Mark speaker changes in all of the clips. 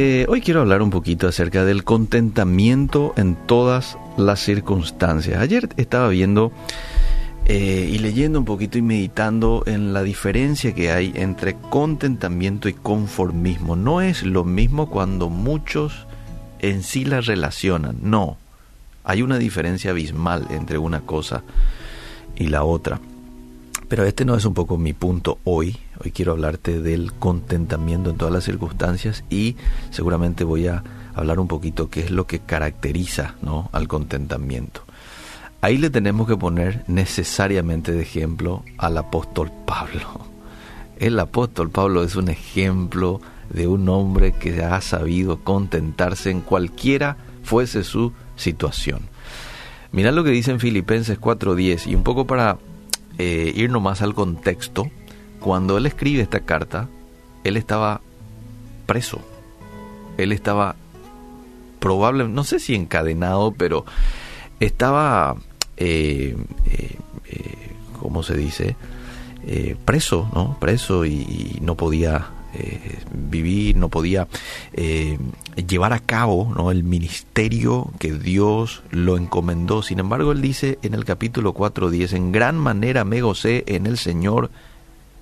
Speaker 1: eh, hoy quiero hablar un poquito acerca del contentamiento en todas las circunstancias. Ayer estaba viendo eh, y leyendo un poquito y meditando en la diferencia que hay entre contentamiento y conformismo. No es lo mismo cuando muchos en sí la relacionan, no. Hay una diferencia abismal entre una cosa y la otra. Pero este no es un poco mi punto hoy. Hoy quiero hablarte del contentamiento en todas las circunstancias y seguramente voy a hablar un poquito qué es lo que caracteriza ¿no? al contentamiento. Ahí le tenemos que poner necesariamente de ejemplo al apóstol Pablo. El apóstol Pablo es un ejemplo de un hombre que ha sabido contentarse en cualquiera fuese su situación. Mirad lo que dice en Filipenses 4:10 y un poco para eh, ir nomás al contexto, cuando él escribe esta carta, él estaba preso. Él estaba probable, no sé si encadenado, pero estaba, eh, eh, eh ¿cómo se dice? preso, ¿no? Preso y no podía eh, vivir, no podía eh, llevar a cabo ¿no? el ministerio que Dios lo encomendó. Sin embargo, él dice en el capítulo 4.10, en gran manera me gocé en el Señor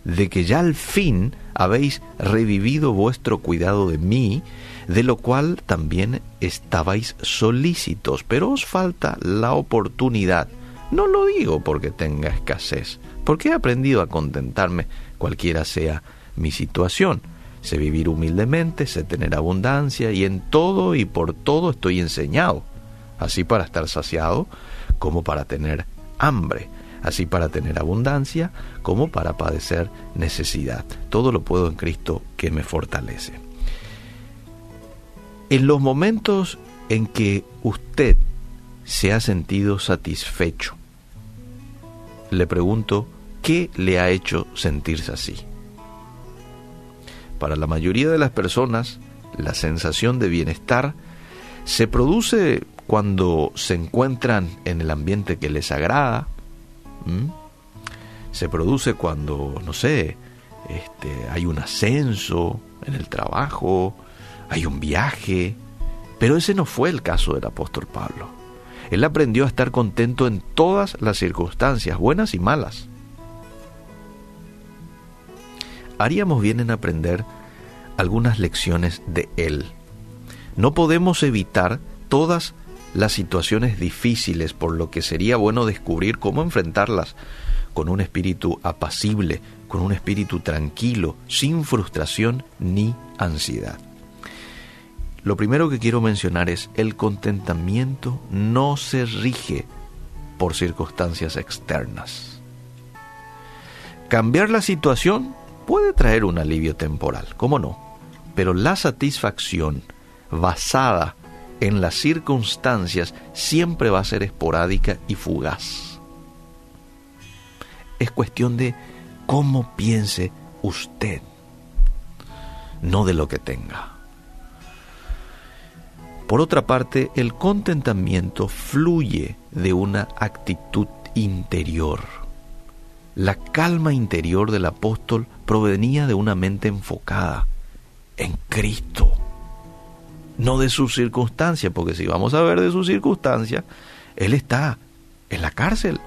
Speaker 1: de que ya al fin habéis revivido vuestro cuidado de mí, de lo cual también estabais solícitos, pero os falta la oportunidad. No lo digo porque tenga escasez, porque he aprendido a contentarme cualquiera sea mi situación. Sé vivir humildemente, sé tener abundancia y en todo y por todo estoy enseñado, así para estar saciado como para tener hambre, así para tener abundancia como para padecer necesidad. Todo lo puedo en Cristo que me fortalece. En los momentos en que usted se ha sentido satisfecho, le pregunto, ¿qué le ha hecho sentirse así? Para la mayoría de las personas, la sensación de bienestar se produce cuando se encuentran en el ambiente que les agrada, se produce cuando, no sé, este, hay un ascenso en el trabajo, hay un viaje, pero ese no fue el caso del apóstol Pablo. Él aprendió a estar contento en todas las circunstancias, buenas y malas. haríamos bien en aprender algunas lecciones de él. No podemos evitar todas las situaciones difíciles, por lo que sería bueno descubrir cómo enfrentarlas con un espíritu apacible, con un espíritu tranquilo, sin frustración ni ansiedad. Lo primero que quiero mencionar es el contentamiento no se rige por circunstancias externas. Cambiar la situación puede traer un alivio temporal, ¿cómo no? Pero la satisfacción basada en las circunstancias siempre va a ser esporádica y fugaz. Es cuestión de cómo piense usted, no de lo que tenga. Por otra parte, el contentamiento fluye de una actitud interior la calma interior del apóstol provenía de una mente enfocada en Cristo, no de sus circunstancias, porque si vamos a ver de sus circunstancias, Él está en la cárcel.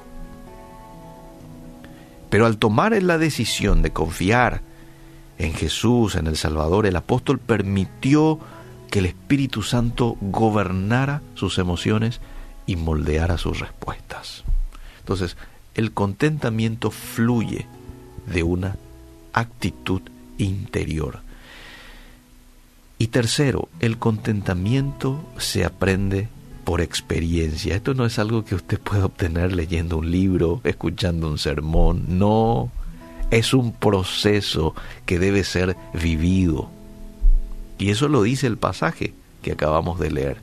Speaker 1: Pero al tomar la decisión de confiar en Jesús, en el Salvador, el apóstol permitió que el Espíritu Santo gobernara sus emociones y moldeara sus respuestas. Entonces, el contentamiento fluye de una actitud interior. Y tercero, el contentamiento se aprende por experiencia. Esto no es algo que usted pueda obtener leyendo un libro, escuchando un sermón, no, es un proceso que debe ser vivido. Y eso lo dice el pasaje que acabamos de leer.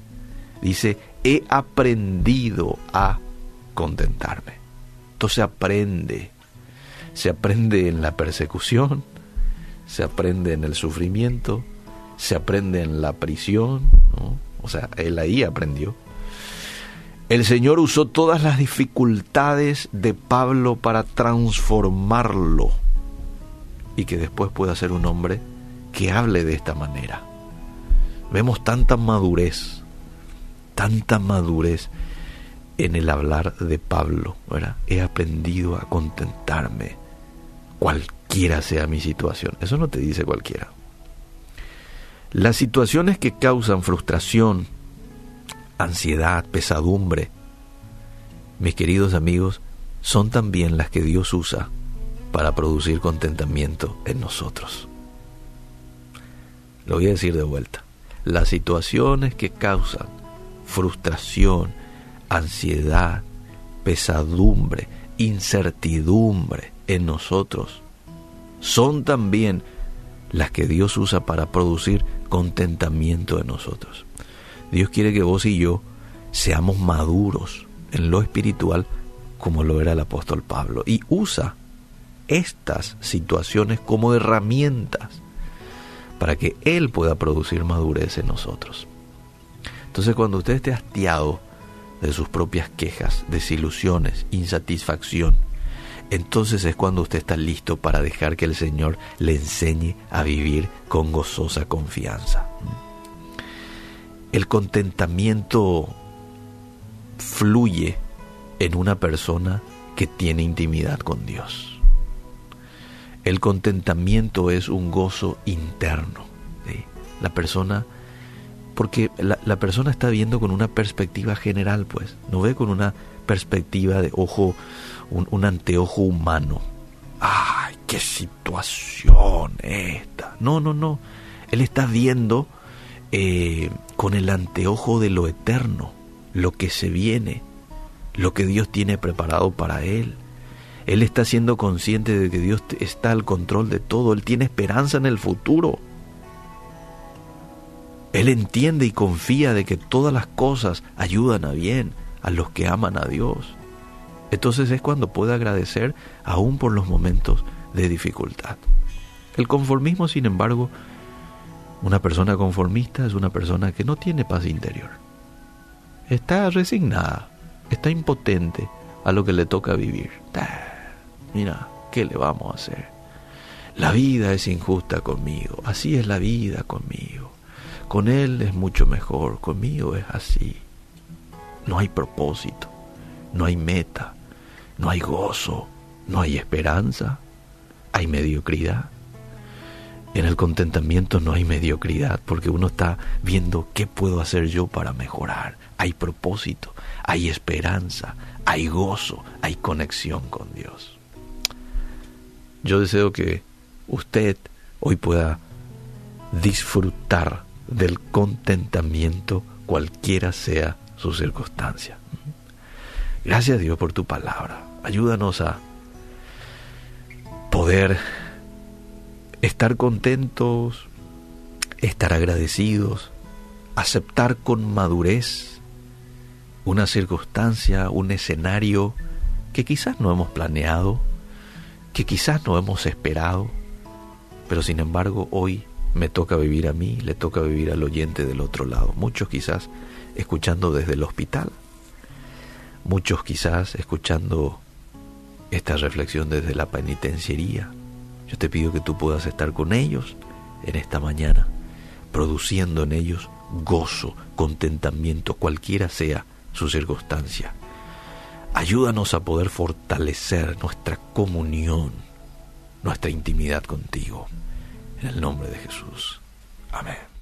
Speaker 1: Dice, he aprendido a contentarme. Esto se aprende. Se aprende en la persecución, se aprende en el sufrimiento, se aprende en la prisión, o sea, él ahí aprendió. El Señor usó todas las dificultades de Pablo para transformarlo y que después pueda ser un hombre que hable de esta manera. Vemos tanta madurez, tanta madurez en el hablar de Pablo, ¿verdad? He aprendido a contentarme, cualquiera sea mi situación. Eso no te dice cualquiera. Las situaciones que causan frustración, ansiedad, pesadumbre, mis queridos amigos, son también las que Dios usa para producir contentamiento en nosotros. Lo voy a decir de vuelta. Las situaciones que causan frustración, ansiedad, pesadumbre, incertidumbre en nosotros, son también las que Dios usa para producir contentamiento en nosotros. Dios quiere que vos y yo seamos maduros en lo espiritual como lo era el apóstol Pablo y usa estas situaciones como herramientas para que Él pueda producir madurez en nosotros. Entonces cuando usted esté hastiado de sus propias quejas, desilusiones, insatisfacción, entonces es cuando usted está listo para dejar que el Señor le enseñe a vivir con gozosa confianza. El contentamiento fluye en una persona que tiene intimidad con Dios. El contentamiento es un gozo interno. La persona, porque la, persona está viendo con una perspectiva general, pues, no ve con una perspectiva de ojo, un, anteojo humano. ¡Ay, qué situación esta! No, no, no. Él está viendo eh, con el anteojo de lo eterno, lo que se viene, lo que Dios tiene preparado para él. Él está siendo consciente de que Dios está al control de todo. Él tiene esperanza en el futuro. Él entiende y confía de que todas las cosas ayudan a bien a los que aman a Dios. Entonces es cuando puede agradecer aún por los momentos de dificultad. El conformismo, sin embargo, una persona conformista es una persona que no tiene paz interior. Está resignada, está impotente a lo que le toca vivir mira, ¿qué le vamos a hacer? La vida es injusta conmigo, así es la vida conmigo. Con él es mucho mejor, conmigo es así. No hay propósito, no hay meta, no hay gozo, no hay esperanza, hay mediocridad. En el contentamiento no hay mediocridad porque uno está viendo qué puedo hacer yo para mejorar. Hay propósito, hay esperanza, hay gozo, hay conexión con Dios. Yo deseo que usted hoy pueda disfrutar del contentamiento cualquiera sea su circunstancia. Gracias Dios por tu palabra. Ayúdanos a poder estar contentos, estar agradecidos, aceptar con madurez una circunstancia, un escenario que quizás no hemos planeado, que quizás no hemos esperado, pero sin embargo hoy me toca vivir a mí, le toca vivir al oyente del otro lado. Muchos quizás escuchando desde el hospital, muchos quizás escuchando esta reflexión desde la penitenciaría. Yo te pido que tú puedas estar con ellos en esta mañana, produciendo en ellos gozo, contentamiento, cualquiera sea su circunstancia. Ayúdanos a poder fortalecer nuestra comunión, nuestra intimidad contigo. En el nombre de Jesús. Amén.